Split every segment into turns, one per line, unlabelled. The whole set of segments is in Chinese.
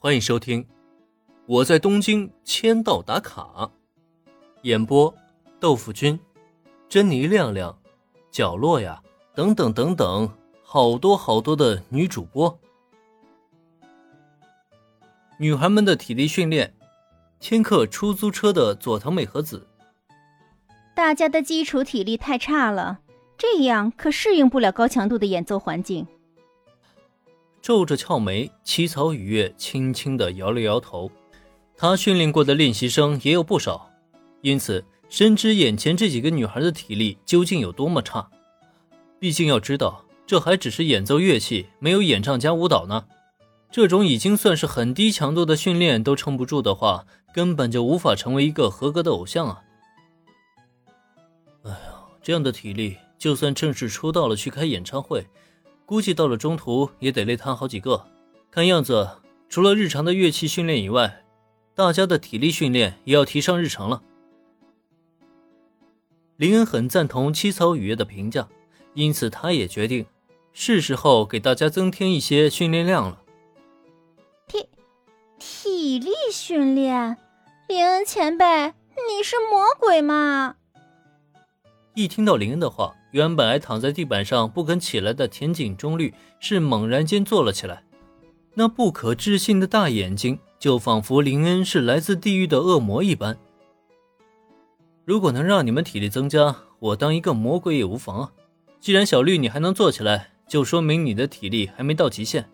欢迎收听《我在东京签到打卡》，演播：豆腐君、珍妮亮亮、角落呀，等等等等，好多好多的女主播。女孩们的体力训练，千客出租车的佐藤美和子。
大家的基础体力太差了，这样可适应不了高强度的演奏环境。
皱着俏眉，七草雨月轻轻地摇了摇头。他训练过的练习生也有不少，因此深知眼前这几个女孩的体力究竟有多么差。毕竟要知道，这还只是演奏乐器，没有演唱加舞蹈呢。这种已经算是很低强度的训练都撑不住的话，根本就无法成为一个合格的偶像啊！哎呀，这样的体力，就算正式出道了去开演唱会。估计到了中途也得累瘫好几个。看样子，除了日常的乐器训练以外，大家的体力训练也要提上日程了。林恩很赞同七草雨夜的评价，因此他也决定，是时候给大家增添一些训练量了。
体体力训练，林恩前辈，你是魔鬼吗？
一听到林恩的话。原本还躺在地板上不肯起来的田井中律是猛然间坐了起来，那不可置信的大眼睛就仿佛林恩是来自地狱的恶魔一般。如果能让你们体力增加，我当一个魔鬼也无妨啊！既然小绿你还能坐起来，就说明你的体力还没到极限。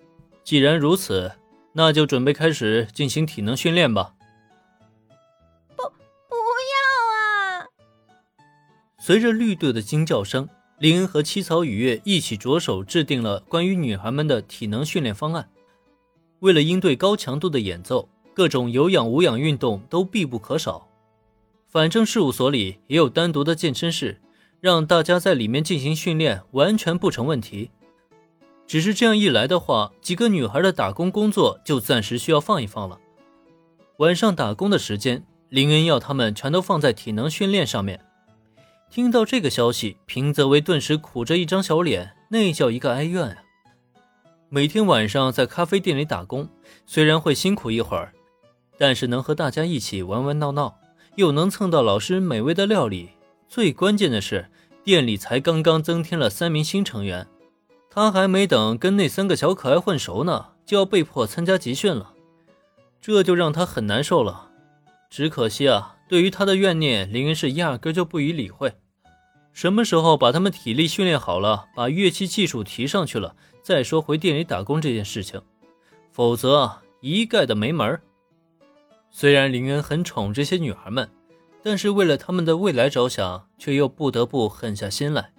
既然如此，那就准备开始进行体能训练吧。随着绿队的惊叫声，林恩和七草雨月一起着手制定了关于女孩们的体能训练方案。为了应对高强度的演奏，各种有氧无氧运动都必不可少。反正事务所里也有单独的健身室，让大家在里面进行训练完全不成问题。只是这样一来的话，几个女孩的打工工作就暂时需要放一放了。晚上打工的时间，林恩要他们全都放在体能训练上面。听到这个消息，平泽唯顿时苦着一张小脸，那叫一个哀怨啊！每天晚上在咖啡店里打工，虽然会辛苦一会儿，但是能和大家一起玩玩闹闹，又能蹭到老师美味的料理，最关键的是店里才刚刚增添了三名新成员，他还没等跟那三个小可爱混熟呢，就要被迫参加集训了，这就让他很难受了。只可惜啊，对于他的怨念，林恩是压根就不予理会。什么时候把他们体力训练好了，把乐器技术提上去了，再说回店里打工这件事情，否则一概的没门虽然林恩很宠这些女孩们，但是为了他们的未来着想，却又不得不狠下心来。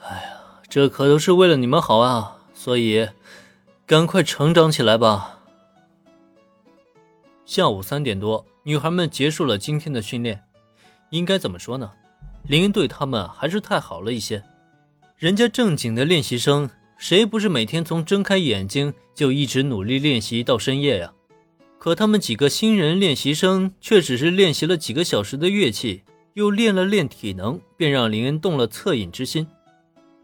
哎呀，这可都是为了你们好啊！所以，赶快成长起来吧。下午三点多，女孩们结束了今天的训练。应该怎么说呢？林恩对他们还是太好了一些。人家正经的练习生，谁不是每天从睁开眼睛就一直努力练习到深夜呀？可他们几个新人练习生却只是练习了几个小时的乐器，又练了练体能，便让林恩动了恻隐之心。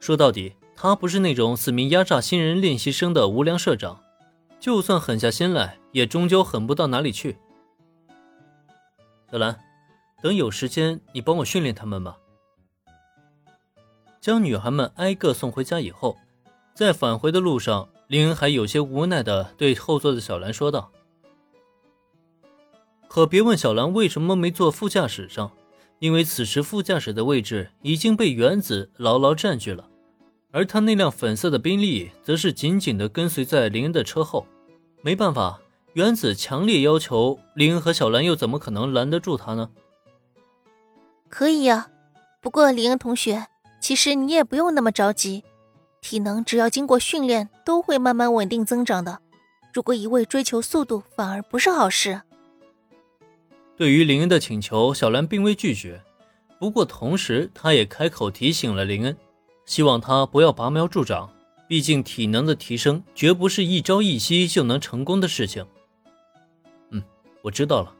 说到底，他不是那种死命压榨新人练习生的无良社长，就算狠下心来，也终究狠不到哪里去。小兰。等有时间，你帮我训练他们吧。将女孩们挨个送回家以后，在返回的路上，林恩还有些无奈的对后座的小兰说道：“可别问小兰为什么没坐副驾驶上，因为此时副驾驶的位置已经被原子牢牢占据了，而他那辆粉色的宾利则是紧紧的跟随在林恩的车后。没办法，原子强烈要求林恩和小兰，又怎么可能拦得住他呢？”
可以呀，不过林恩同学，其实你也不用那么着急，体能只要经过训练，都会慢慢稳定增长的。如果一味追求速度，反而不是好事。
对于林恩的请求，小兰并未拒绝，不过同时，她也开口提醒了林恩，希望他不要拔苗助长，毕竟体能的提升绝不是一朝一夕就能成功的事情。嗯，我知道了。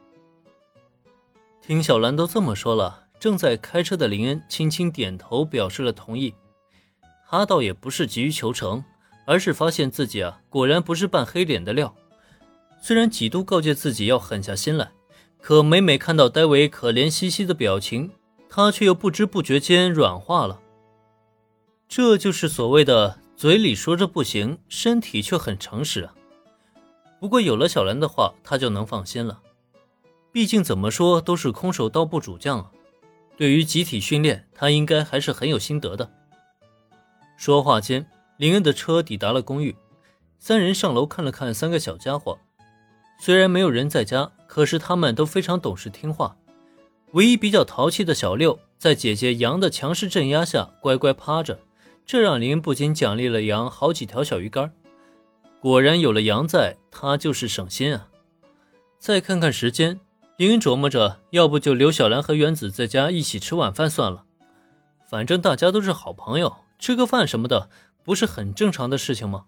听小兰都这么说了。正在开车的林恩轻轻点头，表示了同意。他倒也不是急于求成，而是发现自己啊，果然不是扮黑脸的料。虽然几度告诫自己要狠下心来，可每每看到戴维可怜兮兮的表情，他却又不知不觉间软化了。这就是所谓的嘴里说着不行，身体却很诚实啊。不过有了小兰的话，他就能放心了。毕竟怎么说都是空手道部主将啊，对于集体训练，他应该还是很有心得的。说话间，林恩的车抵达了公寓，三人上楼看了看三个小家伙。虽然没有人在家，可是他们都非常懂事听话。唯一比较淘气的小六，在姐姐杨的强势镇压下，乖乖趴着，这让林恩不禁奖励了杨好几条小鱼干。果然有了杨在，他就是省心啊。再看看时间。林恩琢磨着，要不就留小兰和原子在家一起吃晚饭算了，反正大家都是好朋友，吃个饭什么的，不是很正常的事情吗？